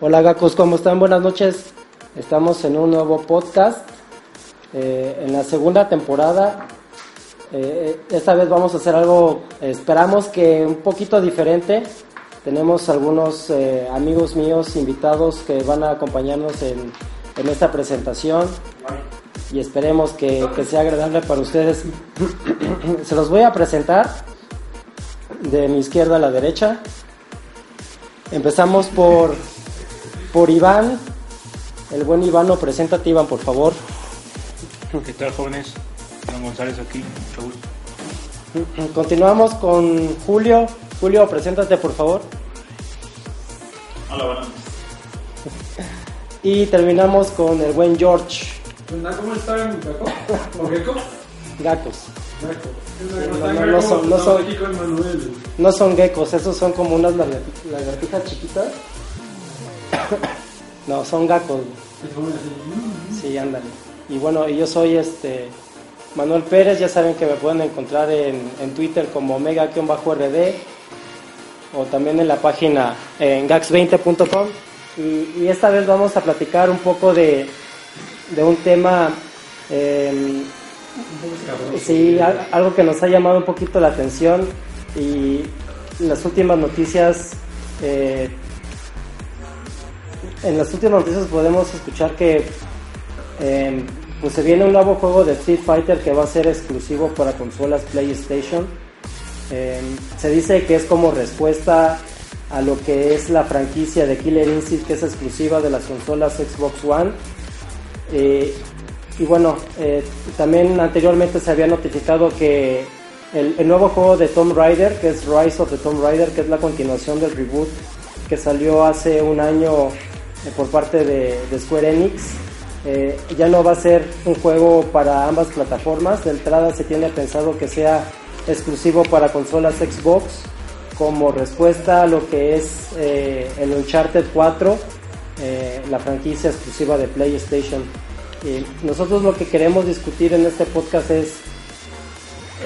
Hola Gacos, ¿cómo están? Buenas noches. Estamos en un nuevo podcast. Eh, en la segunda temporada. Eh, esta vez vamos a hacer algo, esperamos que un poquito diferente. Tenemos algunos eh, amigos míos invitados que van a acompañarnos en, en esta presentación y esperemos que, que sea agradable para ustedes. Se los voy a presentar de mi izquierda a la derecha. Empezamos por por Iván. El buen Iván, preséntate Iván, por favor. ¿Qué tal, jóvenes? Iván González aquí, mucho gusto. Continuamos con Julio. Julio, preséntate, por favor. Hola, buenas. Y terminamos con el buen George. ¿Cómo están, Gaco? ¿O Gecko? Gacos. Gaco. No, no, no son- no son- aquí con Manuel. No son geckos, esos son como unas lagar- lagartijas chiquitas. No, son gacos. Sí, ándale. Y bueno, yo soy este Manuel Pérez, ya saben que me pueden encontrar en, en Twitter como omega-rd o también en la página en gax20.com. Y, esta vez vamos a platicar un poco de, de un tema, eh, sí, al- algo que nos ha llamado un poquito la atención y las últimas noticias eh, en las últimas noticias podemos escuchar que eh, pues se viene un nuevo juego de Street Fighter que va a ser exclusivo para consolas PlayStation. Eh, se dice que es como respuesta a lo que es la franquicia de Killer Instinct que es exclusiva de las consolas Xbox One. Eh, y bueno, eh, también anteriormente se había notificado que el, el nuevo juego de Tomb Raider, que es Rise of the Tomb Raider, que es la continuación del reboot que salió hace un año por parte de, de Square Enix, eh, ya no va a ser un juego para ambas plataformas. De entrada se tiene pensado que sea exclusivo para consolas Xbox como respuesta a lo que es eh, el Uncharted 4, eh, la franquicia exclusiva de PlayStation. Y nosotros lo que queremos discutir en este podcast es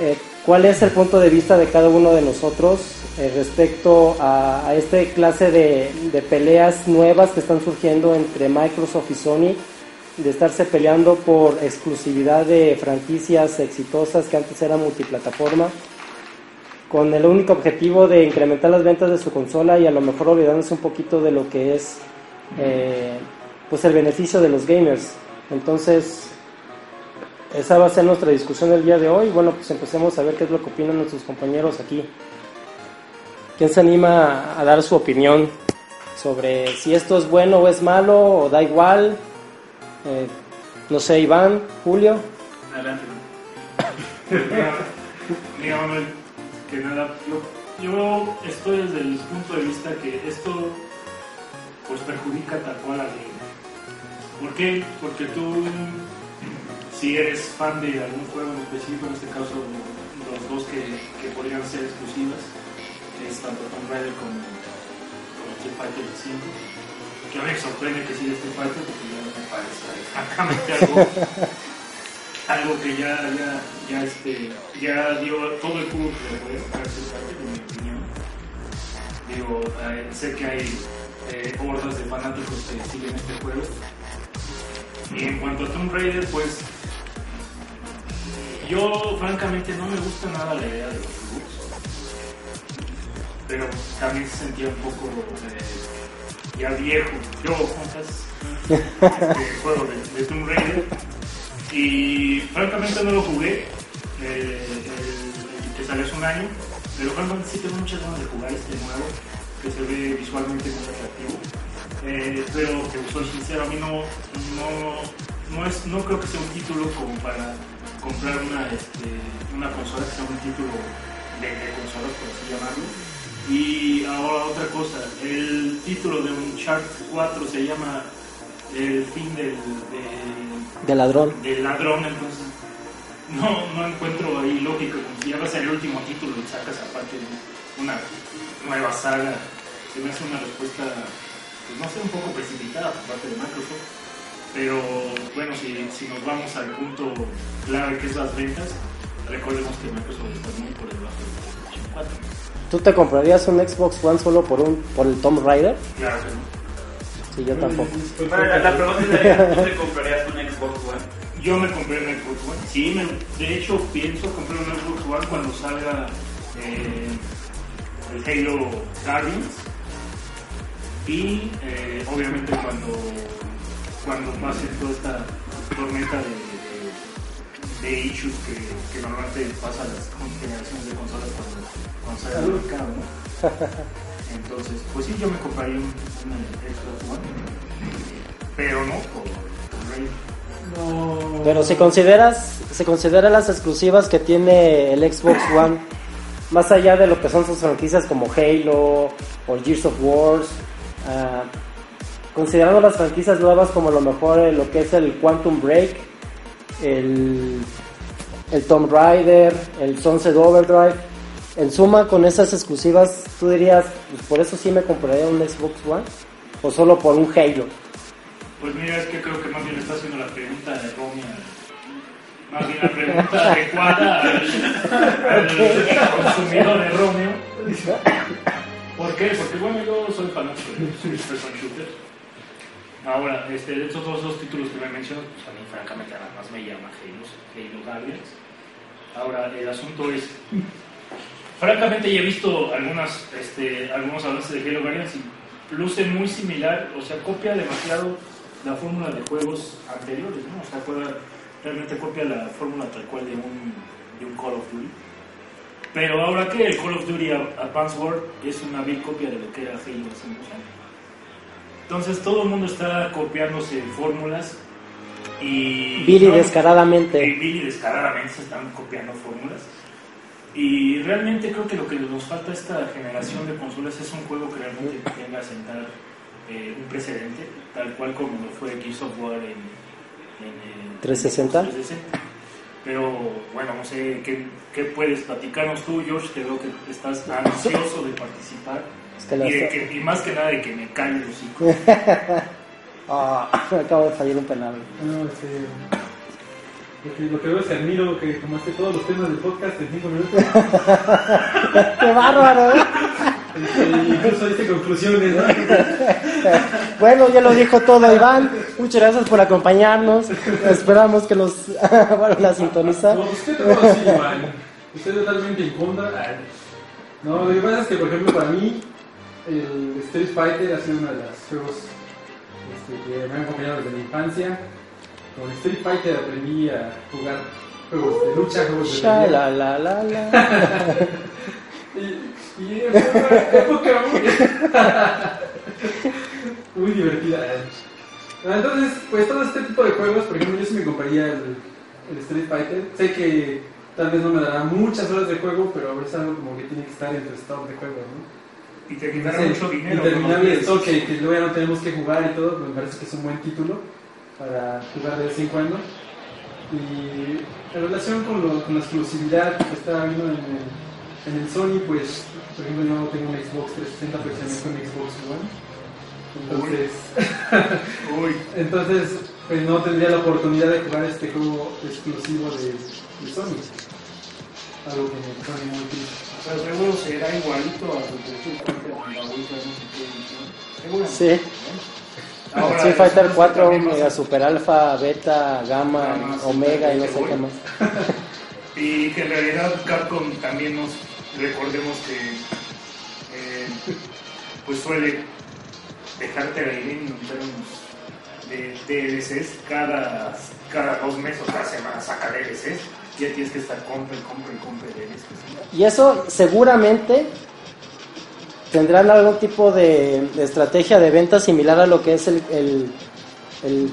eh, cuál es el punto de vista de cada uno de nosotros eh, respecto a, esta clase de, peleas nuevas que están surgiendo entre Microsoft y Sony, de estarse peleando por exclusividad de franquicias exitosas que antes eran multiplataforma, con el único objetivo de incrementar las ventas de su consola y a lo mejor olvidándose un poquito de lo que es eh, pues el beneficio de los gamers. Entonces, esa va a ser nuestra discusión el día de hoy. Bueno, pues empecemos a ver qué es lo que opinan nuestros compañeros aquí. ¿Quién se anima a dar su opinión sobre si esto es bueno o es malo o da igual? Eh, no sé, Iván, Julio. Adelante. Manuel, que nada, yo, yo estoy desde el punto de vista que esto pues perjudica tal cual al gamer. ¿Por qué? Porque tú, si eres fan de algún juego en específico, en este caso los dos que, que podrían ser exclusivas, que es tanto Tomb Raider como, como Street Fighter 5, que a mí me sorprende que siga Street Fighter porque ya me parece exactamente algo algo que ya, ya, ya, este, ya dio todo el jugo que le puede sacar Street Fighter, en mi opinión. Digo, eh, sé que hay eh, hordas de fanáticos que siguen este juego. Y en cuanto a Tomb Raider, pues yo francamente no me gusta nada la idea de los reboots. Pero también se sentía un poco eh, ya viejo. Yo, juntas, este juego de, de Tomb Raider. Y francamente no lo jugué, eh, el, el que salió hace un año, pero francamente sí tengo muchas ganas de jugar este nuevo, que se ve visualmente muy atractivo. Eh, pero que soy sincero, a mí no, no, no, es, no creo que sea un título como para comprar una, este, una consola que sea un título de, de consolas, por así llamarlo. Y ahora otra cosa, el título de Uncharted 4 se llama El fin del, de- De ladrón. del ladrón, entonces no, no encuentro ahí lógica, como si ya va a ser el último título y sacas aparte una nueva saga. Se me hace una respuesta, pues no sé, un poco precipitada por parte de Microsoft. Pero bueno, si, si nos vamos al punto clave que es las ventas, recordemos que Microsoft está muy por debajo del PlayStation 4. ¿Tú te comprarías un Xbox One solo por un por el Tomb Raider? Claro que no. Sí, yo tampoco. Bueno, la, la pregunta sería, ¿tú te comprarías un Xbox One? Yo me compré un Xbox One. Sí, me- de hecho pienso comprar un Xbox One cuando salga eh, el Halo Guardians. Y eh, obviamente cuando, cuando pase toda esta tormenta de, de, issues que, que normalmente pasa a las generaciones de consolas cuando, cuando sale al mercado. ¿no? Entonces, pues sí, yo me compraría un, un Xbox One. Pero no por, por Raid. No. Pero si consideras, se considera las exclusivas que tiene el Xbox One, más allá de lo que son sus franquicias como Halo o Gears of Wars, ah, considerando las franquicias nuevas como a lo mejor eh, lo que es el Quantum Break, el, el Tomb Raider, el Sunset Overdrive, en suma con esas exclusivas, tú dirías, pues por eso sí me compraría un Xbox One, o solo por un Halo. Pues mira, es que creo que más bien está haciendo la pregunta de Romeo. Más bien la pregunta adecuada al, al consumidor de Romeo. ¿Por qué? Porque bueno, yo soy fanático de first person shooter. Ahora, este, de estos dos, dos títulos que me mencionas, pues a mí francamente nada más me llama Halo, Guardians. Ahora, el asunto es, francamente ya he visto algunas, este, algunos avances de Halo Guardians y luce muy similar, o sea, copia demasiado la fórmula de juegos anteriores, ¿no? O sea, juega- realmente copia la fórmula tal cual de un, de un Call of Duty. Pero ahora que el Call of Duty Advanced War es una vil copia de lo que era Halo hace unos años. Entonces todo el mundo está copiándose fórmulas y... Billy no, descaradamente. y Billy descaradamente se están copiando fórmulas. Y realmente creo que lo que nos falta a esta generación de consolas es un juego que realmente venga a sentar eh, un precedente, tal cual como lo fue Gears of War en, en, eh, 360. 360. Pero bueno, no sé, ¿qué, qué puedes platicarnos tú, George? Que veo que estás ansioso de participar. Es que y, de que- y más que nada de que me calle el hocico. Ah, acabo de fallar un penal. No, este, lo, que, lo que veo es admiro que tomaste todos los temas del podcast en 5 minutos. ¡Qué bárbaro! ¿eh? Este, incluso diste conclusiones, ¿no? Bueno, ya lo dijo todo Iván. Muchas gracias por acompañarnos. Esperamos que nos vuelvan a sintonizar. No, pues qué te puedo decir, Iván. Estoy totalmente en contra. Ay. No, lo que pasa es que, por ejemplo, para mí, el Street Fighter ha sido uno de los juegos este, que me han acompañado desde mi infancia. Con Street Fighter aprendí a jugar juegos de lucha, juegos de pelea. la, la, la, la. Y, y fue una época muy, muy divertida. Ah, Entonces, pues todo este tipo de juegos, por ejemplo, yo sí me compraría el, el Street Fighter. Sé que tal vez no me dará muchas horas de juego, pero es algo como que tiene que estar en tu stock de juegos, ¿no? Y te mucho dinero. interminable ¿no? stock que, que luego ya no tenemos que jugar y todo, pues me parece que es un buen título para jugar de vez en cuando. Y en relación con, lo- con la exclusividad que estaba viendo en el, en el Sony, pues, por ejemplo, yo tengo un Xbox 360, pero también con Xbox One. Entonces, Uy, entonces pues no tendría la oportunidad de jugar este juego exclusivo de, de Sony. Algo que me pone muy triste. Pero seguro será igualito a la bolsa, no sé. Sí. Ahora, Street Fighter eso 4, también Mega pasa. Super Alpha, Beta, Gamma, Gamma, Omega y no sé qué más. Y que en realidad Capcom también nos recordemos que eh, pues suele dejarte en términos de DLCs cada, cada dos meses o cada semana saca DLCs ya tienes que estar compre DLCs. Y eso seguramente tendrán algún tipo de, estrategia de venta similar a lo que es el,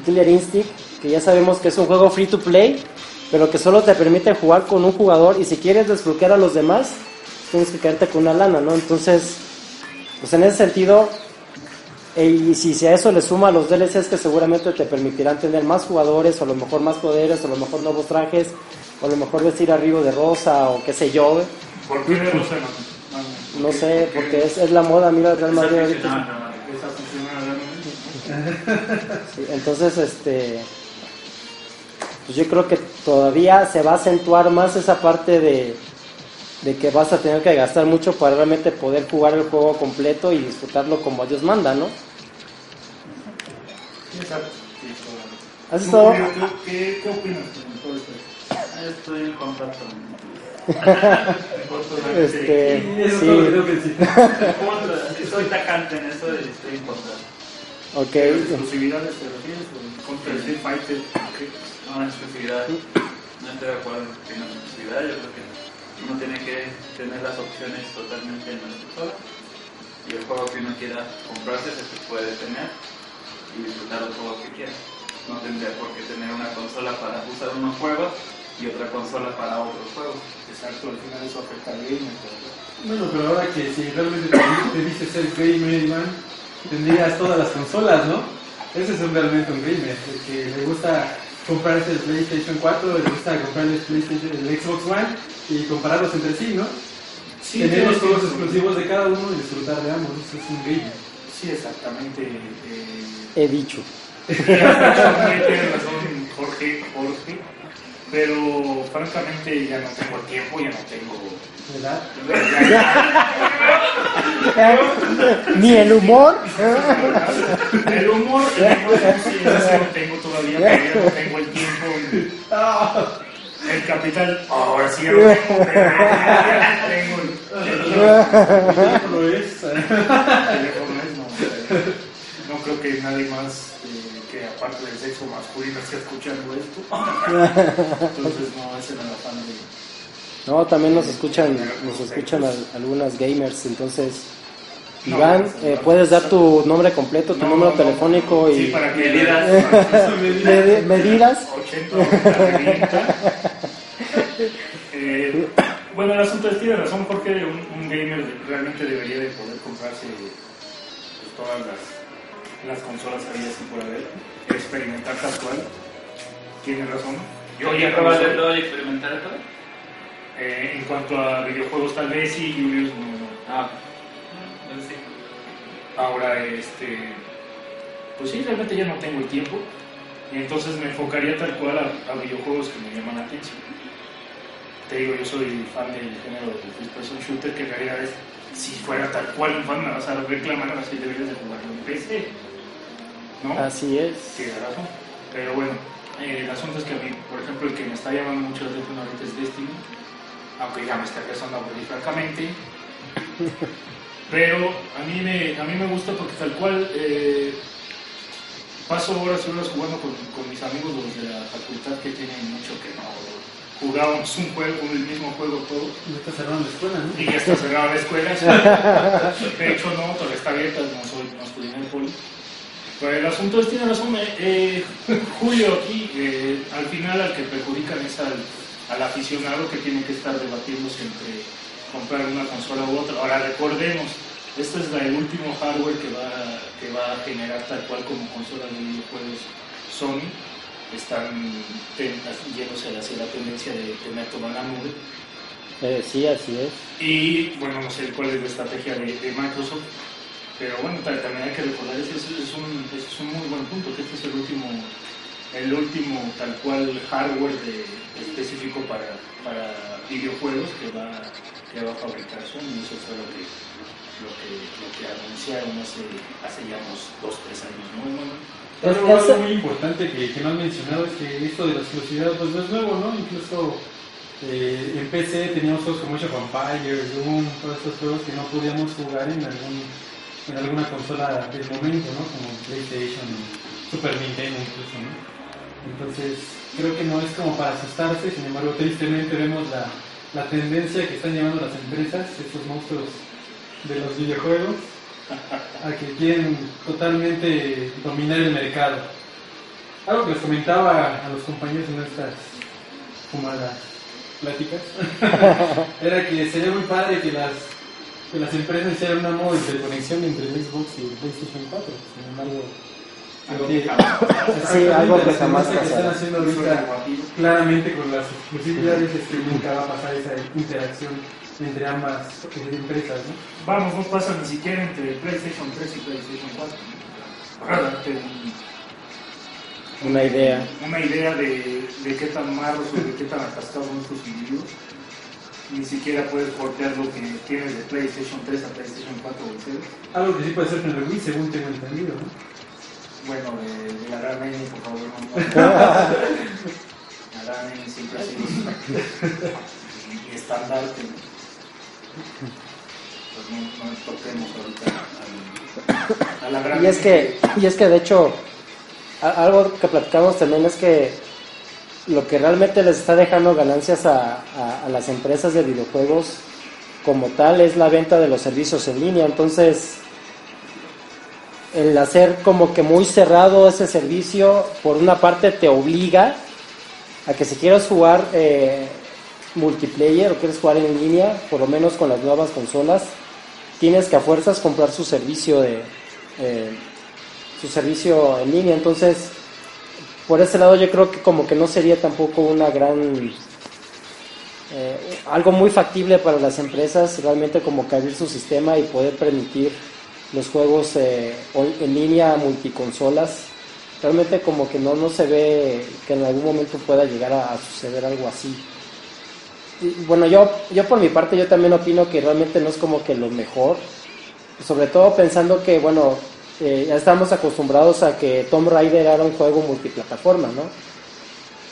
Killer Instinct, que ya sabemos que es un juego free to play, pero que solo te permite jugar con un jugador y si quieres desbloquear a los demás, tienes que quedarte con una lana, ¿no? Entonces, pues en ese sentido, y si, si a eso le suma los DLCs que seguramente te permitirán tener más jugadores, o a lo mejor más poderes, o a lo mejor nuevos trajes, o a lo mejor vestir a Río de rosa, o qué sé yo, güey. ¿Por qué de Rosa no? Sé, porque es, es la moda, mira el Real Madrid ahorita. Sí, entonces, este, pues yo creo que todavía se va a acentuar más esa parte de, de que vas a tener que gastar mucho para realmente poder jugar el juego completo y disfrutarlo como Dios manda, ¿no? ¿Has ¿Tú, estado? ¿Qué, ¿Qué opinas? Estoy en contacto. Este, que sí, que. Soy tacante en eso y estoy en contra. ok. ¿Exclusividades te refieres? ¿Contra el Street Fighter? No, en exclusividad. No estoy de acuerdo en la exclusividad. Yo creo que uno tiene que tener las opciones totalmente en la consola. Y el juego que uno quiera comprarse se puede tener y disfrutar del juego que quiera. No tendría por qué tener una consola para usar unos juegos y otra consola para otros juegos. Exacto, al final eso afecta al gamer. pero- Bueno, pero ahora que si realmente te, dices ser gamer, Iván, tendrías todas las consolas, ¿no? Ese es un, realmente un gamer, el que le gusta comprarse el PlayStation 4, le gusta comprarse el, PlayStation, el Xbox One y compararlos entre sí, ¿no? Sí, Tener los juegos exclusivos de cada uno y disfrutar de ambos, eso es un gamer. Sí, exactamente. eh, He dicho. Tienes razón, Jorge, Jorge. Pero francamente ya no tengo tiempo, ya no tengo. ¿Verdad? Ni el humor. El humor, el humor no tengo todavía, pero ya no tengo el tiempo. El capital, ahora sí ya lo tengo, ya no tengo el, el tiempo. lo es. teléfono es, no, no creo que nadie más que aparte del sexo masculino esté escuchando esto. Entonces no, ese era el afán de... No, también nos escuchan, nos escuchan al- algunas gamers, entonces, Iván, eh, puedes dar tu nombre completo, tu No, número no, telefónico sí, y para que medidas. medi- medidas. 80, 90. Eh, bueno, el asunto es, tiene razón Jorge, un, un gamer realmente debería de poder comprarse pues, todas las, las consolas habidas y por haber, experimentar tal cual. Tiene razón. Yo ya no soy- todo y experimentar de todo? eh, en cuanto a videojuegos tal vez sí, Julius no, no. Ah, entonces sí. Ahora, este, pues sí, realmente ya no tengo el tiempo. Y entonces me enfocaría tal cual a, a videojuegos que me llaman la atención. Te digo, yo soy fan del género de first person shooter, que en realidad es, si fuera tal cual un fan me vas a reclamar, así deberías de jugarlo en PC. ¿No? Así es. Tiene razón. Pero bueno, eh, el asunto es que a mí, por ejemplo, el que me está llamando mucho la atención ahorita es Destiny, aunque ya me está empezando a aburrir francamente. Pero a mí me, a mí me gusta porque tal cual eh, paso horas y horas jugando con, con mis amigos los de la facultad que tienen mucho que no jugábamos un juego, el mismo juego todos. Ya está cerrando la escuela, ¿no? Y ya está cerrada la escuela. sí. De hecho, no, todavía está abierta, no, soy, no estudié en el poli. Pero el asunto es, tiene razón, eh, eh, Julio aquí, eh, al final al que perjudican es al, al aficionado que tiene que estar debatiéndose entre comprar una consola u otra. Ahora recordemos, este es el último hardware que va, que va a generar tal cual como consola de videojuegos Sony. Están yéndose hacia la tendencia de tener todo en la nube. Eh, sí, así es. Y bueno, no sé cuál es la estrategia de, de Microsoft, pero bueno, ta- también hay que recordar, ese es, es un, ese es un muy buen punto, que este es el último, el último tal cual hardware de- específico para, para videojuegos que va, que va a fabricar Sony, y eso fue lo que, lo que, lo que anunciaron hace, hace ya unos dos, tres años, ¿no? Bueno, algo es- muy importante que, que no han mencionado es que esto de la exclusividad pues no es nuevo, ¿no? Incluso eh, en PC teníamos juegos como Age of Empires, Doom, todos estos juegos que no podíamos jugar en algún en alguna consola del momento, ¿no? Como PlayStation, Super Nintendo incluso, ¿no? Entonces creo que no es como para asustarse, sin embargo tristemente vemos la, la tendencia que están llevando las empresas, estos monstruos de los videojuegos a que quieren totalmente dominar el mercado. Algo que les comentaba a los compañeros en estas fumadas pláticas era que sería muy padre que las, que las empresas hicieran una modo de interconexión entre el Xbox y el PlayStation 4. Sin embargo, Algo Sí. que jamás- algo que jamás están haciendo ahorita claramente con las exclusividades es que nunca va a pasar esa interacción entre ambas eh, empresas, ¿no? Vamos, no pasa ni siquiera entre PlayStation 3 y PlayStation 4. Para darte un- Una idea. una idea de, de qué tan malos o de qué tan atascados son estos individuos. Ni siquiera puedes portear lo que tienes de PlayStation 3 a PlayStation 4 o 0. Algo que sí puede ser con el Wii, según tengo entendido, ¿no? Bueno, de, de la gran N, por favor, no. La gran N siempre ha sido mi estandarte. Pues no, no toquemos ahorita al- a la gran Y es que, y es que de hecho, algo que platicamos también es que lo que realmente les está dejando ganancias a, las empresas de videojuegos como tal es la venta de los servicios en línea. Entonces, el hacer como que muy cerrado ese servicio, por una parte te obliga a que si quieres jugar eh, multiplayer o quieres jugar en línea, por lo menos con las nuevas consolas, tienes que a fuerzas comprar su servicio de eh, su servicio en línea. Entonces, por ese lado yo creo que como que no sería tampoco una gran eh, algo muy factible para las empresas realmente como que abrir su sistema y poder permitir los juegos eh, en línea multiconsolas. Realmente como que no no se ve que en algún momento pueda llegar a, suceder algo así. Bueno yo yo por mi parte yo también opino que realmente no es como que lo mejor. Sobre todo pensando que bueno ya estamos acostumbrados a que Tomb Raider era un juego multiplataforma no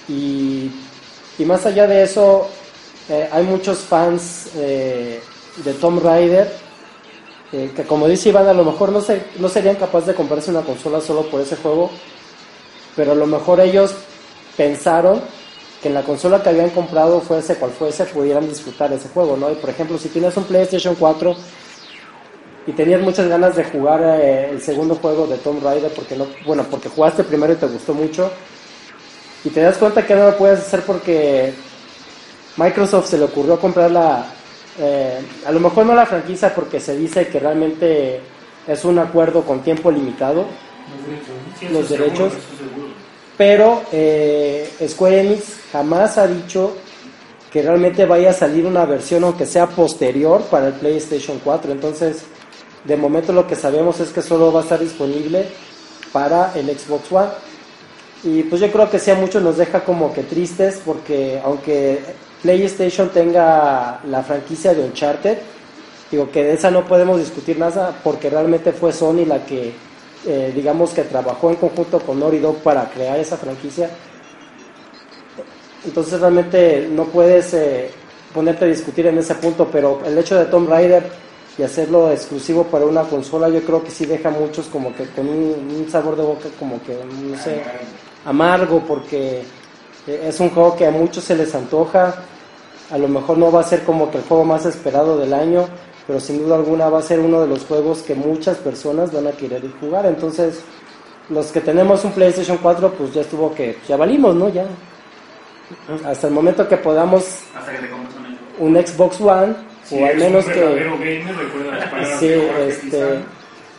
y, más allá de eso eh, hay muchos fans eh, de Tomb Raider eh, que como dice Iván a lo mejor no, no serían capaces de comprarse una consola solo por ese juego pero a lo mejor ellos pensaron que en la consola que habían comprado fuese cual fuese pudieran disfrutar ese juego no y por ejemplo si tienes un PlayStation 4 y tenías muchas ganas de jugar eh, el segundo juego de Tomb Raider porque no bueno porque jugaste primero y te gustó mucho y te das cuenta que no lo puedes hacer porque Microsoft se le ocurrió comprar la eh, a lo mejor no la franquicia porque se dice que realmente es un acuerdo con tiempo limitado Los. Sí, los seguro, derechos. pero eh, Square Enix jamás ha dicho que realmente vaya a salir una versión aunque sea posterior para el PlayStation 4 entonces de momento lo que sabemos es que solo va a estar disponible para el Xbox One. Y pues yo creo que sí a muchos nos deja como que tristes porque aunque PlayStation tenga la franquicia de Uncharted digo que de esa no podemos discutir nada porque realmente fue Sony la que eh, digamos que trabajó en conjunto con Naughty Dog para crear esa franquicia. Entonces realmente no puedes eh, ponerte a discutir en ese punto pero el hecho de Tomb Raider y hacerlo exclusivo para una consola yo creo que sí deja a muchos como que con un, un sabor de boca como que no sé amargo porque eh, es un juego que a muchos se les antoja. A lo mejor no va a ser como que el juego más esperado del año pero sin duda alguna va a ser uno de los juegos que muchas personas van a querer jugar. Entonces los que tenemos un PlayStation 4 pues ya estuvo que ya valimos no ya. Hasta el momento que podamos Hasta que te un Xbox. One o al menos un que gamer, las sí, este,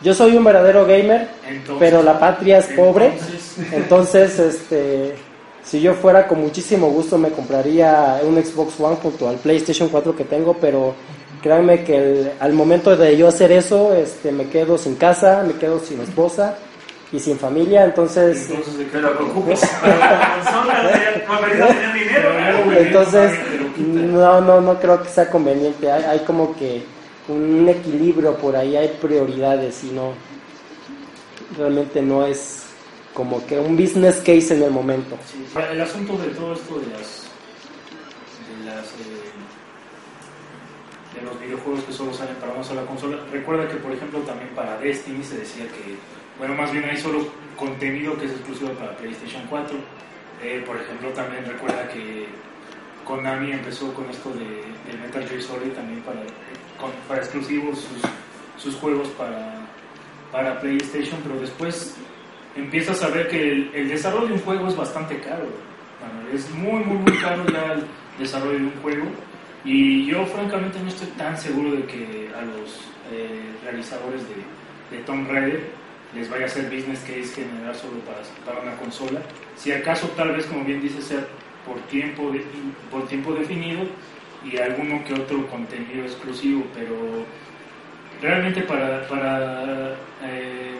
yo soy un verdadero gamer Entonces- pero la patria es pobre. Entonces, entonces este si yo fuera con muchísimo gusto me compraría un Xbox One junto al PlayStation 4 que tengo pero créanme que el- al momento de yo hacer eso este me quedo sin casa me quedo sin esposa y sin familia entonces entonces, preocupes. La lo Entonces, no, no, no creo que sea conveniente. Hay, hay como que un equilibrio por ahí, hay prioridades y no, realmente no es como que un business case en el momento. Sí, el asunto de todo esto de las de las eh, de los videojuegos que solo salen para una sola consola recuerda que por ejemplo también para Destiny se decía que bueno más bien hay solo contenido que es exclusivo para PlayStation 4 Eh, por ejemplo también recuerda que Konami empezó con esto de, del Metal Gear Solid también para con- para exclusivos sus, sus juegos para, para PlayStation, pero después empiezas a ver que el, el desarrollo de un juego es bastante caro. Bueno, es muy, muy, muy caro ya el desarrollo de un juego. Y yo francamente no estoy tan seguro de que a los eh, realizadores de, de Tomb Raider les vaya a hacer business case generar solo para, una consola. Si acaso tal vez, como bien dice, sea por tiempo, por tiempo definido y alguno que otro contenido exclusivo, pero realmente para, eh,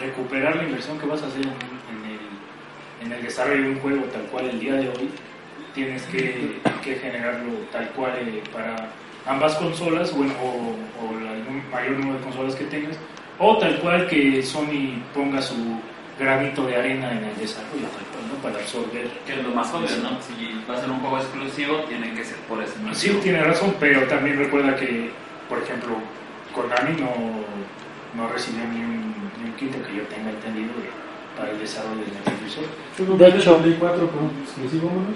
recuperar la inversión que vas a hacer en, el, desarrollo de un juego tal cual el día de hoy, tienes que, generarlo tal cual eh, para ambas consolas bueno, o, o el mayor número de consolas que tengas, o tal cual que Sony ponga su granito de arena en el desarrollo, tal cual, ¿no? para absorber. Que es lo más obvio, ¿no? Si va a ser un juego exclusivo, tiene que ser por ese motivo. Sí, tiene razón, pero también recuerda que, por ejemplo, Konami no, no recibió ni un, ni un quinto que yo tenga entendido de- para el desarrollo del Metal Gear Solid. ¿Tú De compraste hecho- el Play 4 por un exclusivo, Manuel?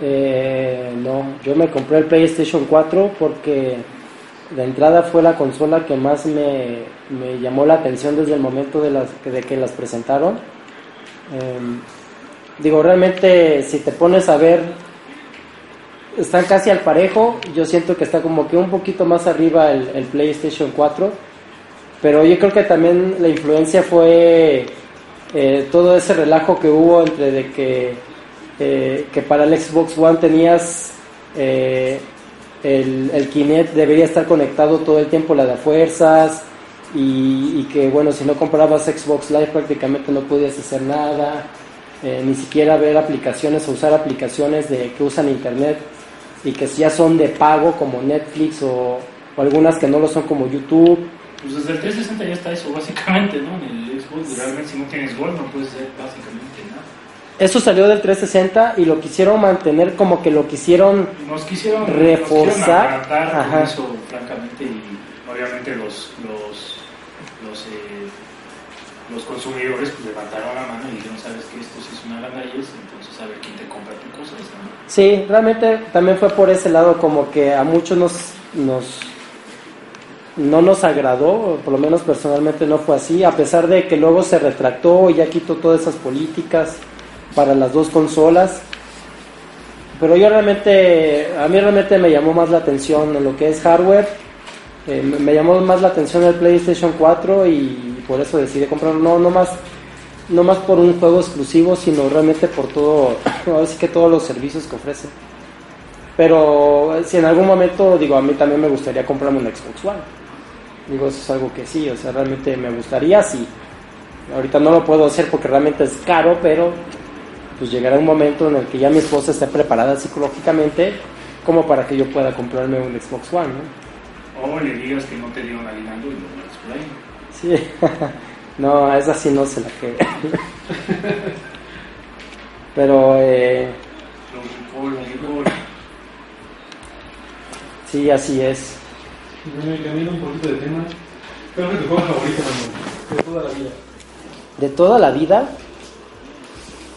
Eh, no, yo me compré el PlayStation 4 porque de entrada fue la consola que más me, me llamó la atención desde el momento de, las, de que las presentaron. Em, digo, realmente si te pones a ver, están casi al parejo. Yo siento que está como que un poquito más arriba el, PlayStation 4. Pero yo creo que también la influencia fue eh, todo ese relajo que hubo entre de que, eh, que para el Xbox One tenías eh, el, el Kinect debería estar conectado todo el tiempo la de fuerzas y, y que bueno si no comprabas Xbox Live prácticamente no podías hacer nada eh, ni siquiera ver aplicaciones o usar aplicaciones de que usan internet y que ya son de pago como Netflix o, o algunas que no lo son como YouTube Pues desde el 360 ya está eso, básicamente, ¿no? En el Xbox, realmente si no tienes gol no puedes hacer básicamente. Eso salió del 360 y lo quisieron mantener como que lo quisieron Nos quisieron Reforzar, nos quisieron ajá. eso, francamente, y obviamente los los los, eh, los consumidores pues, levantaron la mano y dijeron, sabes que esto sí es una gandallez, entonces a ver quién te compra tu cosa. ¿no? Sí, realmente también fue por ese lado como que a muchos nos, nos no nos agradó, por lo menos personalmente no fue así, a pesar de que luego se retractó y ya quitó todas esas políticas para las dos consolas. Pero yo realmente, a mí realmente me llamó más la atención en lo que es hardware, eh, me- llamó más la atención el PlayStation 4 y por eso decidí comprarlo, no, no más no más por un juego exclusivo, sino realmente por todo, ahora sí que todos los servicios que ofrece. Pero eh, si en algún momento, digo, a mí también me gustaría comprarme un Xbox One. Digo, eso es algo que sí, o sea, realmente me gustaría, sí. Ahorita no lo puedo hacer porque realmente es caro, pero pues llegará un momento en el que ya mi esposa esté preparada psicológicamente como para que yo pueda comprarme un Xbox One, ¿no? O le digas que no te dieron aguinaldo y lo mueres por ahí. Sí, no, a esa sí no se la que. Pero eh, sí, así es. Bueno, y cambiando un poquito de tema. ¿Cuál fue tu juego favorito, Manuel? De toda la vida. De toda la vida,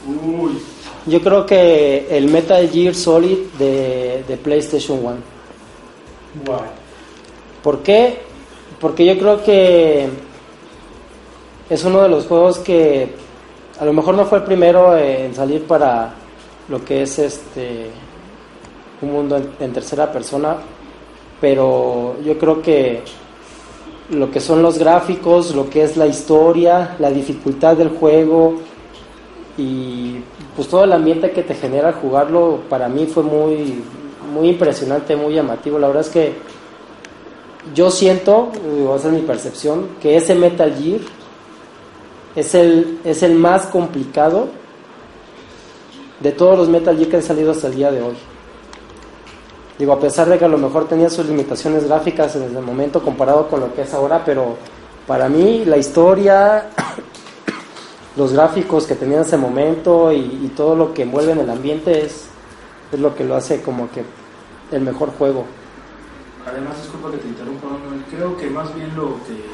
Uy, yo creo que el Metal Gear Solid de, de PlayStation 1. Guay. ¿Por qué? Porque yo creo que es uno de los juegos que a lo mejor no fue el primero en salir para lo que es este un mundo en, en tercera persona, pero yo creo que lo que son los gráficos, lo que es la historia, la dificultad del juego y pues todo el ambiente que te genera jugarlo para mí fue muy muy impresionante, muy llamativo. La verdad es que yo siento, eh, va a ser mi percepción, que ese Metal Gear es el, es el más complicado de todos los Metal Gear que han salido hasta el día de hoy. Digo, a pesar de que a lo mejor tenía sus limitaciones gráficas en ese momento comparado con lo que es ahora, pero para mí la historia, los gráficos que tenía en ese momento y, y todo lo que envuelve en el ambiente es, es lo que lo hace como que el mejor juego. Además, disculpa que te interrumpa, Manuel, creo que más bien lo que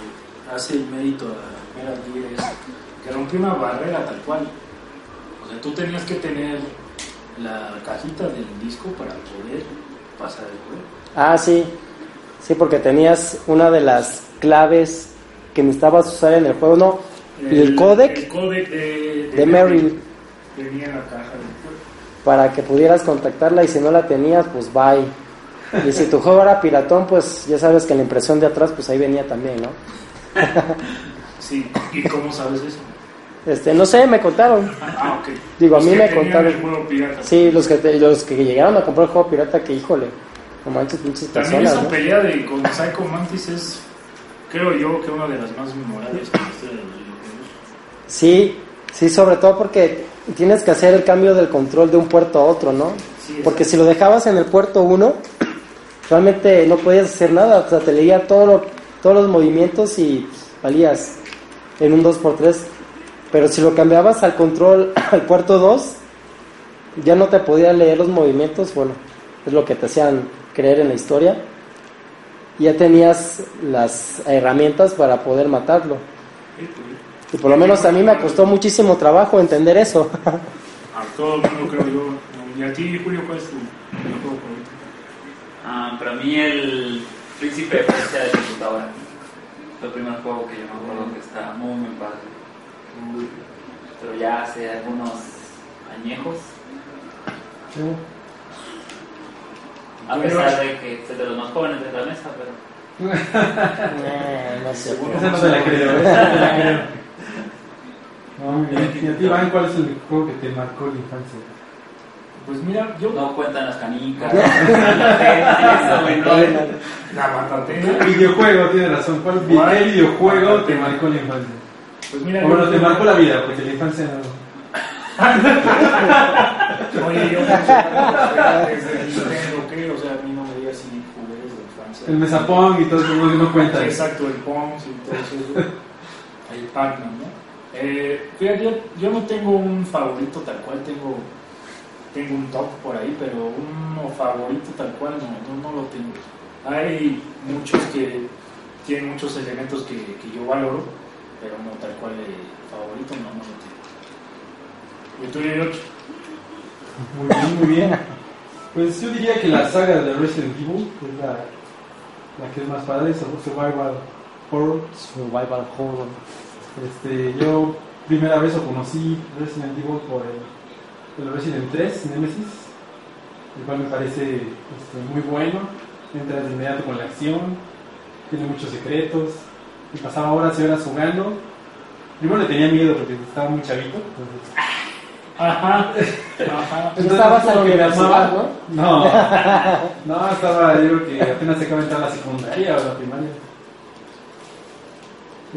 hace el mérito a Metal Gear es que rompió una barrera tal cual. O sea, tú tenías que tener la cajita del disco para poder pasar el juego. Ah, sí. Sí, porque tenías una de las claves que necesitabas usar en el juego, ¿no? El, codec el codec de, de Merrill Venía en la caja del juego. para que pudieras contactarla y si no la tenías, pues bye. Y si tu juego era piratón, pues ya sabes que la impresión de atrás, pues ahí venía también, ¿no? Sí, ¿y cómo sabes eso? Este, no sé, me contaron. Ah, ok. Digo, a Los mí que me contaron. el juego pirata. Sí, los que, los que llegaron a comprar el juego pirata, que híjole, no manches, pinches También personas, esa ¿no? pelea de con Psycho Mantis es, creo yo, que una de las más memorables en la historia de los videojuegos. Sí, sí, sobre todo porque tienes que hacer el cambio del control de un puerto a otro, ¿no? Sí, Porque si lo dejabas en el puerto 1, realmente no podías hacer nada, o sea, te leía todo lo- todos los movimientos y pues, valías en un 2x3. Pero si lo cambiabas al control al puerto 2, ya no te podía leer los movimientos, bueno, es lo que te hacían creer en la historia. Ya tenías las herramientas para poder matarlo. Y por lo menos a mí me costó muchísimo trabajo entender eso. A todo el mundo creo yo. Y a ti, Julio, ¿cuál es tu videojuego favorito? Ah, para mí el Príncipe de Persia de computadora. Fue el primer juego que yo me acuerdo que está muy muy padre. Pero ya hace algunos añejos, a pesar de que soy de los más jóvenes de la mesa, pero Eh, no sé. Esa no se la creo, no se la creo. No, muy bien. ¿Y a ti, Iván, cuál es el juego que te marcó la infancia? Pues mira, yo. no cuentan las canicas. La matatena. Videojuego, tiene razón. ¿Cuál videojuego te marcó la infancia? Pues mira, O bueno, te marcó la vida, porque la infancia no. Oye, yo. O sea, a mí no me digas si juguetes de infancia. El mesapong y todo eso no, cuenta. Exacto, el Pons y todo eso. El Pac-Man, ¿no? Eh, fíjate, yo, no tengo un favorito tal cual, tengo, tengo un top por ahí, pero uno favorito tal cual no, no, no lo tengo. Hay muchos que tienen muchos elementos que, que yo valoro, pero no tal cual eh, favorito, no, lo tengo. ¿Y tú? Muy bien, muy bien. Pues yo diría que la saga de Resident Evil es la, que es más padre, Survival Horror. Survival Horror. Este, yo primera vez lo conocí Resident Evil por el, el Resident 3 Nemesis, el cual me parece este, muy bueno. Entras de inmediato con la acción, tiene muchos secretos. Y pasaba horas y horas jugando. Primero le tenía miedo porque estaba muy chavito. entonces- Ajá, ajá. Tú estabas que amaba. No, no, estaba, creo que apenas se acaba de entrar la secundaria o la primaria.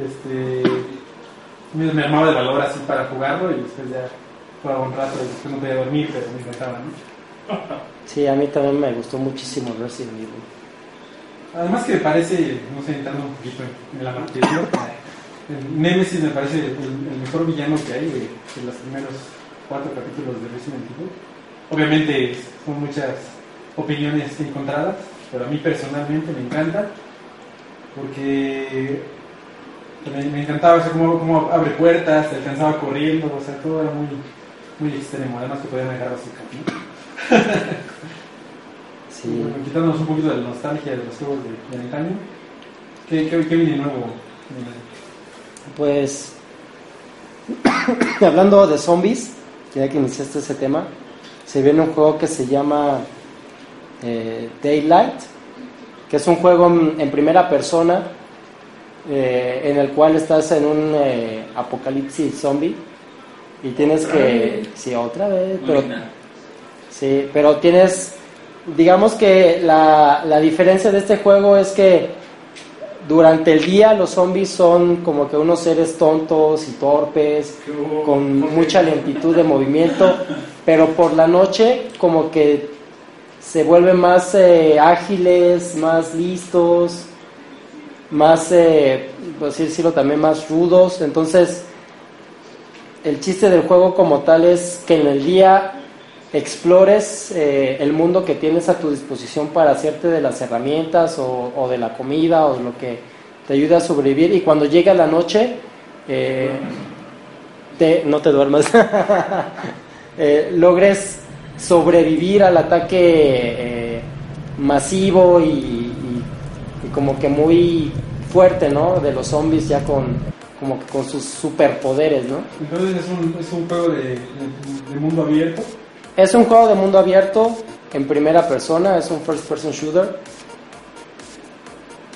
Este, me, armaba de valor así para jugarlo y después ya jugaba un rato y después no podía dormir, pero me encantaba, ¿no? Sí, a mí también me gustó muchísimo Resident Evil. Además que me parece, no sé, entrando un poquito en, en la materia, el Nemesis me parece el, el mejor villano que hay de, de los primeros cuatro capítulos de Resident Evil. Obviamente son muchas opiniones encontradas, pero a mí personalmente me encanta porque me, me encantaba o sea, cómo, cómo abre puertas, se alcanzaba corriendo, o sea, todo era muy, muy extremo, además que podían dejar azúcar, ¿no? Sí. Bueno, quitándonos un poquito de la nostalgia de los juegos de, de antaño, ¿qué, qué, qué viene nuevo? Pues, hablando de zombies, ya que iniciaste ese tema, se viene un juego que se llama eh, Daylight, que es un juego en, en primera persona, eh, en el cual estás en un eh, apocalipsis zombie y tienes ¿Otra que... vez? Sí, otra vez, pero. Sí, pero tienes, digamos que la, la diferencia de este juego es que durante el día los zombies son como que unos seres tontos y torpes, con mucha lentitud de movimiento, pero por la noche como que se vuelven más eh, ágiles, más listos, más, eh, así decirlo, también más rudos. Entonces, el chiste del juego como tal es que en el día explores eh, el mundo que tienes a tu disposición para hacerte de las herramientas o, de la comida o lo que te ayude a sobrevivir y cuando llega la noche eh, te- no te duermas eh, logres sobrevivir al ataque masivo y como que muy fuerte, ¿no? De los zombies ya con como que con sus superpoderes, ¿no? Entonces es un, es un juego de, de- de mundo abierto. Es un juego de mundo abierto en primera persona, es un first person shooter,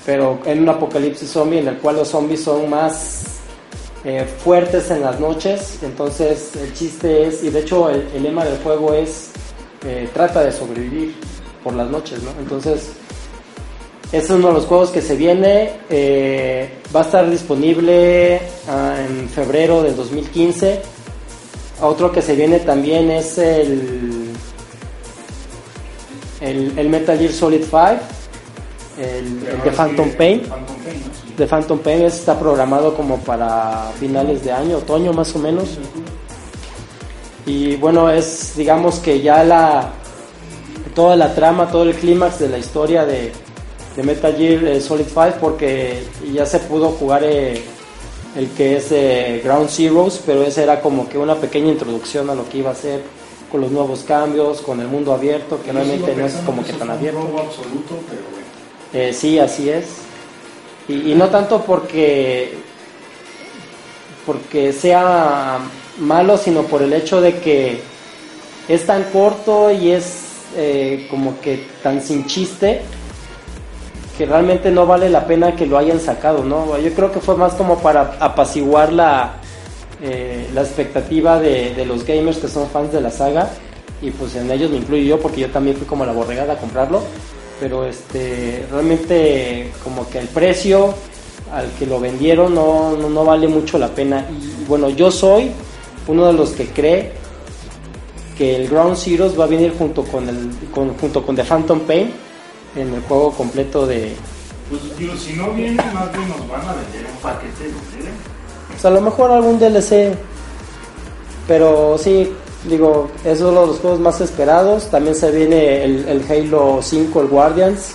pero en un apocalipsis zombie en el cual los zombies son más eh, fuertes en las noches, entonces el chiste es, y de hecho el, el lema del juego es, eh, trata de sobrevivir por las noches, ¿no? Entonces, es uno de los juegos que se viene, eh, va a estar disponible ah, en febrero del 2015. Otro que se viene también es el, el, el Metal Gear Solid 5, el, el de Phantom Pain. Phantom Pain, ¿no? Sí. De Phantom Pain está programado como para finales de año, otoño más o menos. Y bueno, es digamos que ya la toda la trama, todo el clímax de la historia de, de Metal Gear eh, Solid 5 porque ya se pudo jugar eh, el que es eh, Ground Zeroes, pero ese era como que una pequeña introducción a lo que iba a ser con los nuevos cambios, con el mundo abierto, que realmente no es como que tan un abierto. robo absoluto, pero bueno. Eh, sí, así es. Y, y no tanto porque, porque sea malo, sino por el hecho de que es tan corto y es eh, como que tan sin chiste que realmente no vale la pena que lo hayan sacado, ¿no? Yo creo que fue más como para apaciguar la, eh, la expectativa de, de los gamers que son fans de la saga y pues en ellos me incluyo yo porque yo también fui como la borregada a comprarlo pero este realmente como que el precio al que lo vendieron no, no, no vale mucho la pena y bueno yo soy uno de los que cree que el Ground Zeroes va a venir junto con el con- junto con The Phantom Pain en el juego completo de Pues digo, si no viene, más bien nos van a vender un paquete de tele. pues a lo mejor algún DLC pero sí digo es uno de los juegos más esperados también se viene el, el Halo 5 el Guardians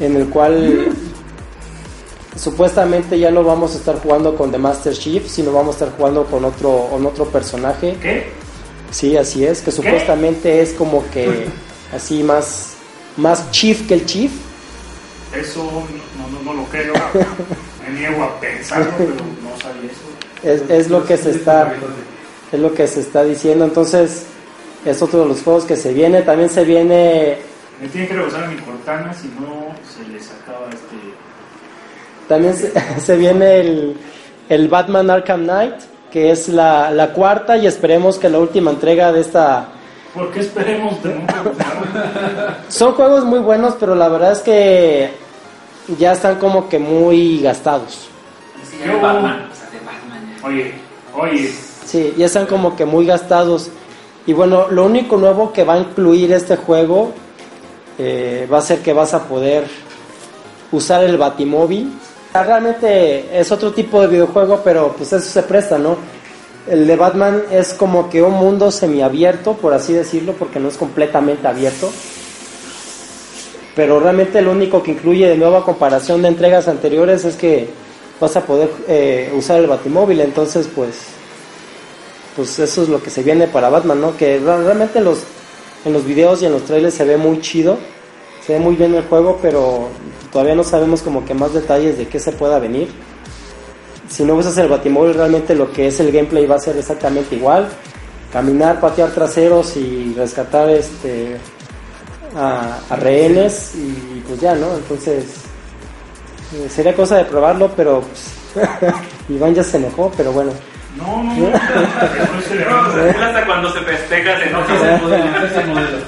en el cual supuestamente ya no vamos a estar jugando con The Master Chief sino vamos a estar jugando con otro con otro personaje ¿Qué? sí así es que supuestamente es como que así más más chief que el chief Eso no, no, no lo creo. Me niego a pensarlo, pero no sabía eso. es, es lo que se está es lo que se está diciendo entonces es otro de los juegos que se viene también se viene Me tienen que regresar a mi cortana, si no se les acaba este. también se, se viene el, el Batman Arkham Knight que es la, la cuarta y esperemos que la última entrega de esta ¿Por qué esperemos de son juegos muy buenos pero la verdad es que ya están como que muy gastados de Batman, o sea, de Batman ya. Oye, oye, Sí, ya están como que muy gastados. Y bueno, lo único nuevo que va a incluir este juego eh, va a ser que vas a poder usar el Batimóvil. Ah, Realmente es otro tipo de videojuego, pero pues eso se presta, ¿no? El de Batman es como que un mundo semiabierto, por así decirlo, porque no es completamente abierto. Pero realmente lo único que incluye de nuevo a comparación de entregas anteriores es que vas a poder eh, usar el Batimóvil. Entonces, pues, pues eso es lo que se viene para Batman, ¿no? Que realmente en los, en los videos y en los trailers se ve muy chido, se ve muy bien el juego, pero todavía no sabemos como que más detalles de qué se pueda venir. Si no usas el Batimóvil, realmente lo que es el gameplay va a ser exactamente igual. Caminar, patear traseros y rescatar este a, a rehenes y pues ya, ¿no? Entonces eh, sería cosa de probarlo, pero pues, Iván ya se enojó, pero bueno. no, no, no. Hasta cuando se festeja se enoja. Ese modelo,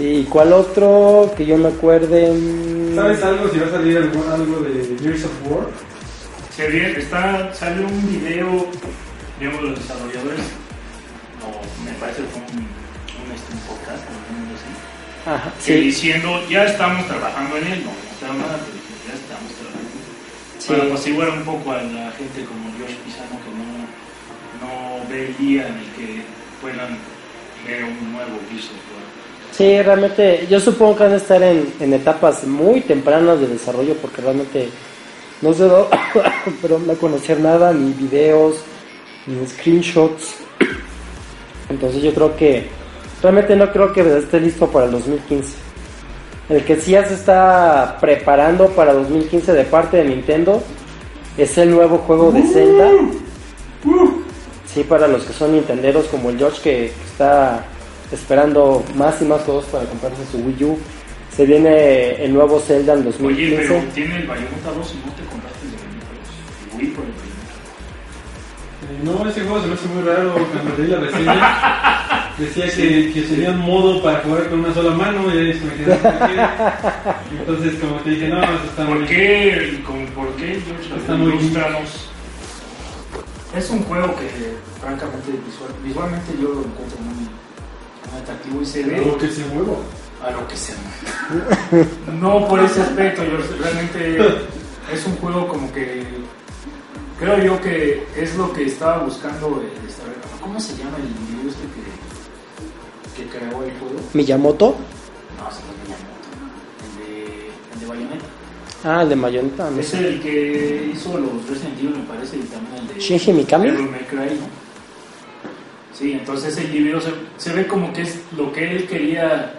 Sí, ¿y cuál otro que yo me acuerde? ¿Sabes algo si va a salir algo, algo de Gears of War? Se viene, está, salió un video, digamos, de los desarrolladores, o me parece que fue un, un, este, un podcast, o algo así, Ajá, que sí, diciendo, ya estamos trabajando en él, no mostraron nada, pero ya estamos trabajando. Sí. Para apaciguar un poco a la gente como Josh Pisano, que no, no ve el día en el que puedan ver un nuevo Gears of War. Sí, realmente yo supongo que van a estar en, en etapas muy tempranas de desarrollo porque realmente no se pero no conocer nada, ni videos, ni screenshots. Entonces yo creo que realmente no creo que esté listo para el 2015. El que sí ya se está preparando para 2015 de parte de Nintendo es el nuevo juego de Zelda. Sí, para los que son nintenderos como el George que está esperando más y más juegos para comprarse su Wii U. Se viene el nuevo Zelda en Oye, 2015. pero tiene el Bayonetta 2 y no te compraste el de Bayonetta 2. El Wii por el Bayonetta. Eh, No, ese juego se me hace muy raro cuando leí la reseña. Decía que, que sería un modo para jugar con una sola mano y ahí se me quedó. ¿por qué? Entonces, como te dije, no, eso está muy ¿Por qué? ¿Con- ¿Por qué, George? Está muy. Es un juego que, francamente, visual- visualmente yo lo encuentro muy, muy atractivo y se ve Algo que se mueva. a lo que se mueve. No por ese aspecto, yo realmente es un juego como que creo yo que es lo que estaba buscando el. ¿Cómo se llama el individuo este que, que creó el juego? Miyamoto. No, se llama Miyamoto. El de, el de Bayonetta. Ah, el de Mayoneta. no Es sé. el que hizo los Resident Evil, me parece, y también el de Shinji Mikami. Cry, ¿no? Sí, entonces el individuo se, ve como que es lo que él quería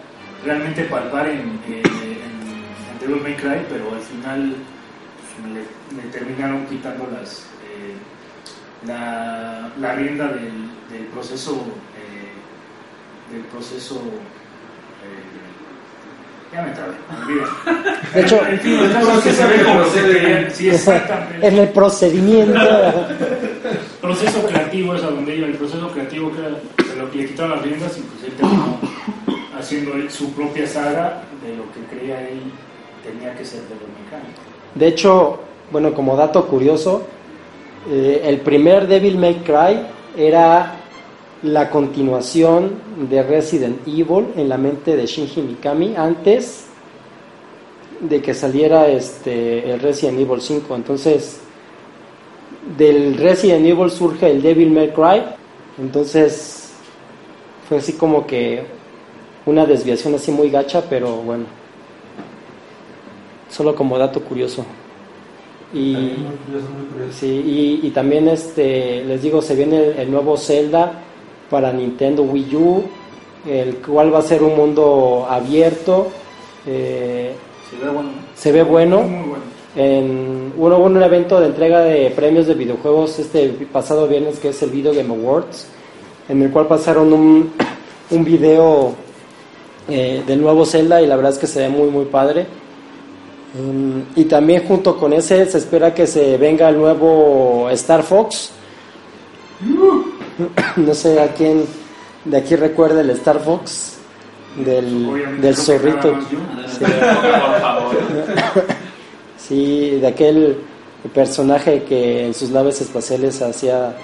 realmente palpar en, en, en- Devil May Cry, pero al final pues, le, terminaron quitando las eh, la, rienda del, proceso del proceso eh, ya me trabé, olvida. De hecho, En el procedimiento. proceso creativo es a donde iba, el proceso creativo que era de lo que le quitaron las riendas y pues él terminó haciendo su propia saga de lo que creía él tenía que ser de lo mecánico. De hecho, bueno, como dato curioso, eh, el primer Devil May Cry era la continuación de Resident Evil en la mente de Shinji Mikami antes de que saliera este el Resident Evil 5. Entonces, del Resident Evil surge el Devil May Cry. Entonces, fue así como que una desviación así muy gacha, pero bueno. Solo como dato curioso. Y, También muy curioso, muy curioso. sí, y, y también este, les digo, se viene el, el nuevo Zelda para Nintendo Wii U, el cual va a ser un mundo abierto. eh, Se ve bueno. ¿no? se ve bueno. Muy, bueno. En, hubo un evento de entrega de premios de videojuegos este pasado viernes que es el Video Game Awards, en el cual pasaron un, un video eh, del nuevo Zelda y la verdad es que se ve muy muy padre. Mm, y también junto con ese se espera que se venga el nuevo Star Fox. No sé a quién de aquí recuerda el Star Fox del, Obviamente del zorrito. Sí, de aquel personaje que en sus naves espaciales hacía,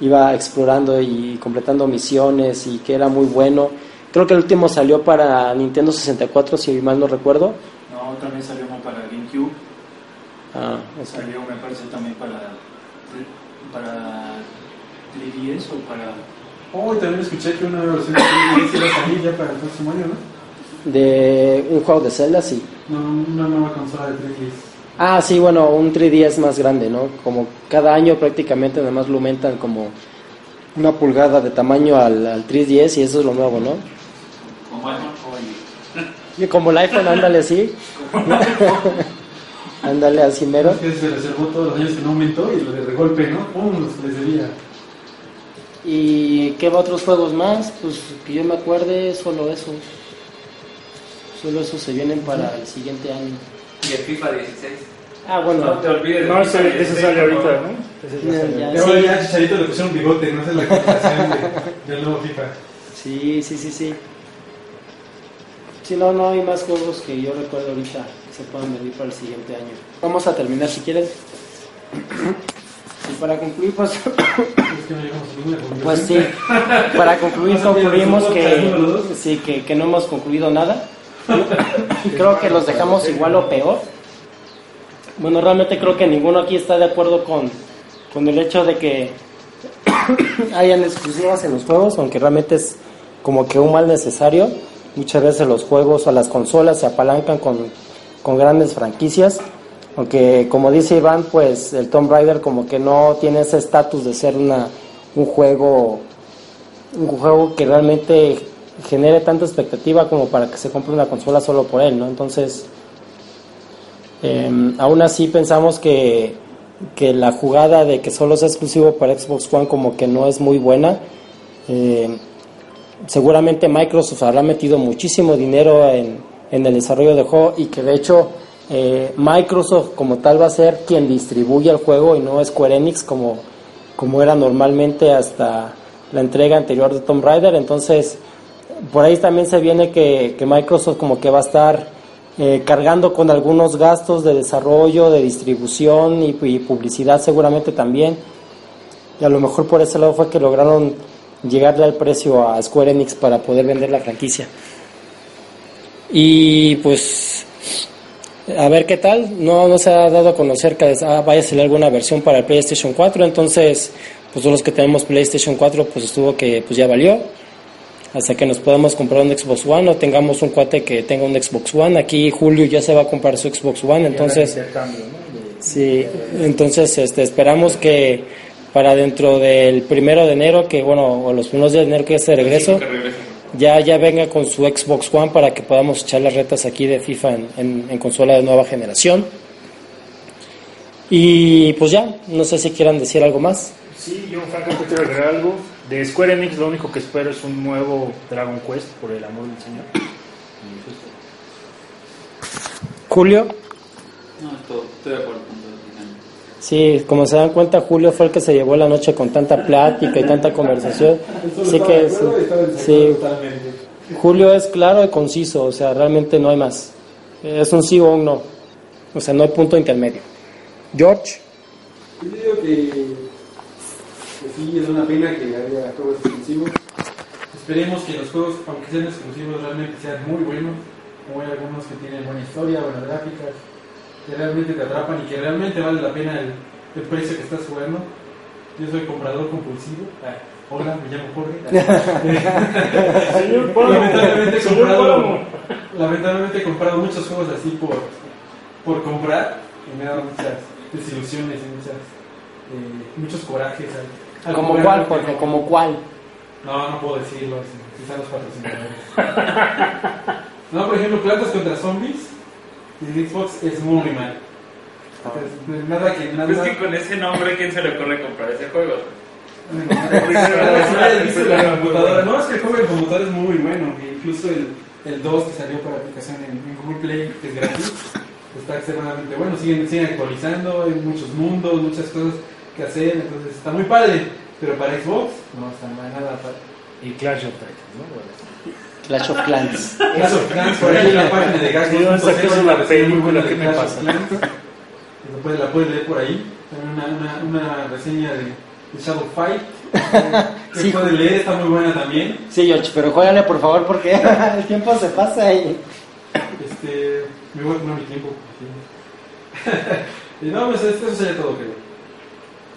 iba explorando y completando misiones y que era muy bueno. Creo que el último salió para Nintendo 64, si mal no recuerdo. No, también salió uno para GameCube, Ah, salió me parece también para, para 3DS o para... Oh, y también escuché que una versión de 3DS iba a salir ya para el próximo año, ¿no? De un juego de Zelda, sí. No, una nueva consola de 3DS. Ah, sí, bueno, un 3DS más grande, ¿no? Como cada año prácticamente nada más lo aumentan como una pulgada de tamaño al, al 3DS y eso es lo nuevo, ¿no? Como iPhone. Y como el iPhone, ándale así. ándale así mero. Es que se reservó todos los años que no aumentó y lo de regolpe, ¿no? ¡Pum! Les debía. ¿Y qué va otros juegos más? Pues que yo me acuerde, solo eso. Solo eso se vienen para el siguiente año. Y el FIFA 16. Ah, bueno. No te olvides. No, ese, ese 16, sale ahorita. ¿no? Ese Ya, ya sale. ya. Chicharito le pusieron bigote, no es la comparación de, del nuevo FIFA. Sí, sí, sí, sí. Sí, no, no hay más juegos que yo recuerdo ahorita que se puedan venir para el siguiente año. Vamos a terminar si quieren. Para concluir, pues, pues sí, para concluir concluimos que, sí, que, que no hemos concluido nada. Creo que los dejamos igual o peor. Bueno, realmente creo que ninguno aquí está de acuerdo con, con el hecho de que hayan exclusivas en los juegos, aunque realmente es como que un mal necesario. Muchas veces los juegos o las consolas se apalancan con, con grandes franquicias, aunque como dice Iván, pues el Tomb Raider como que no tiene ese estatus de ser una, un juego un juego que realmente genere tanta expectativa como para que se compre una consola solo por él, ¿no? Entonces, eh, aún así pensamos que, que la jugada de que solo sea exclusivo para Xbox One como que no es muy buena. Eh, seguramente Microsoft habrá metido muchísimo dinero en, en el desarrollo del juego y que de hecho eh, Microsoft como tal va a ser quien distribuye el juego y no Square Enix como, como era normalmente hasta la entrega anterior de Tomb Raider. Entonces, por ahí también se viene que, Microsoft como que va a estar eh, cargando con algunos gastos de desarrollo, de distribución y, y publicidad seguramente también. Y a lo mejor por ese lado fue que lograron llegarle al precio a Square Enix para poder vender la franquicia. Y pues a ver qué tal, no, no se ha dado a conocer que ah, vaya a salir alguna versión para el PlayStation 4, entonces pues los que tenemos PlayStation 4 pues estuvo que pues ya valió. Hasta que nos podamos comprar un Xbox One o tengamos un cuate que tenga un Xbox One. Aquí Julio ya se va a comprar su Xbox One, entonces Intercambio, ¿no? De- Sí, entonces este, esperamos que para dentro del primero de enero, que bueno, o los primeros días de enero que es de regreso, Que regrese. Ya, ya venga con su Xbox One para que podamos echar las retas aquí de FIFA en, en- en consola de nueva generación. Y pues ya, no sé si quieran decir algo más. Sí, yo francamente quiero agregar algo. De Square Enix lo único que espero es un nuevo Dragon Quest, por el amor del Señor. Julio, No, estoy, estoy de acuerdo con todo lo que dicen. Sí, como se dan cuenta, Julio fue el que se llevó la noche con tanta plática y tanta conversación. Así que sí, sí. Julio es claro y conciso, o sea, realmente no hay más. Es un sí o un no. O sea, no hay punto intermedio. George, Yo digo que, que sí, es una pena que haya juegos exclusivos. Esperemos que los juegos, aunque sean exclusivos, realmente sean muy buenos. Como hay algunos que tienen buena historia, buenas gráficas, que realmente te atrapan y que realmente vale la pena el, el precio que estás jugando. Yo soy comprador compulsivo. Ah, hola, me llamo Jorge. Señor lamentablemente, he señor comprado, lamentablemente he comprado muchos juegos así por, por comprar y me ha dado muchas desilusiones y muchas, eh, muchos corajes. al- al como cuál, Jorge, no- como cuál. No, no puedo decirlo, si- quizá los patrocinadores. no, por ejemplo, Plantas contra Zombies en Xbox es muy mal. Entonces, nada que nada. Es que con ese nombre, ¿quién se le ocurre comprar ese juego? No, es que el juego de computadora es muy bueno. Incluso el, el 2 que salió para aplicación en, en Google Play, que es gratis, está extremadamente bueno. Siguen, siguen actualizando, hay muchos mundos, muchas cosas que hacer. Entonces está muy padre. Pero para Xbox, no está nada padre. Y Clash of Titans, ¿no? Bueno. Clash of Clans. Clash of Clans, por ahí en la página de. Sí, ¿dónde saqué eso la película? ¿Qué me pasa? La puedes leer por ahí. También una, una, una reseña de, de Shadow Fight. Que Sí. puedes leer, está muy buena también. Sí, George, pero juégale por favor porque el tiempo se pasa y... Este, me voy a tomar mi tiempo. y no, pues esto sería todo, creo.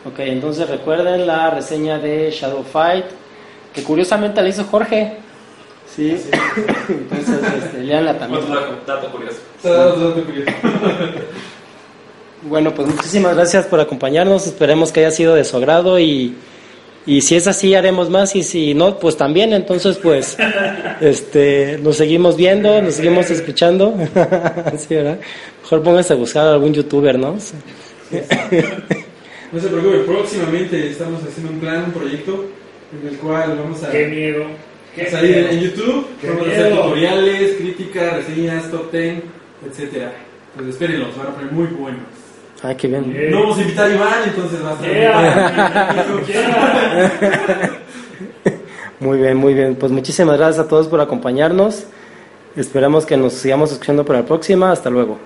Ok, entonces recuerden la reseña de Shadow Fight, que curiosamente la hizo Jorge. Sí, entonces este, leanla también. Otro dato- curioso. Dato curioso. Bueno, pues muchísimas gracias por acompañarnos, esperemos que haya sido de su agrado y, y si es así haremos más y si no, pues también, entonces pues este, nos seguimos viendo, nos seguimos escuchando. sí, ¿verdad? Mejor pónganse a buscar a algún youtuber, ¿no? Sí. No se preocupe, próximamente estamos haciendo un plan, un proyecto en el cual vamos a Qué miedo. Qué a salir miedo. en YouTube. Vamos a hacer tutoriales, críticas, reseñas, top 10, etcétera. Pues espérenlos, van a poner muy buenos. Ay, qué bien. Yeah. No vamos a invitar a Iván, entonces va a estar. Yeah. Muy bien, muy bien. Pues muchísimas gracias a todos por acompañarnos. Esperamos que nos sigamos escuchando para la próxima. Hasta luego.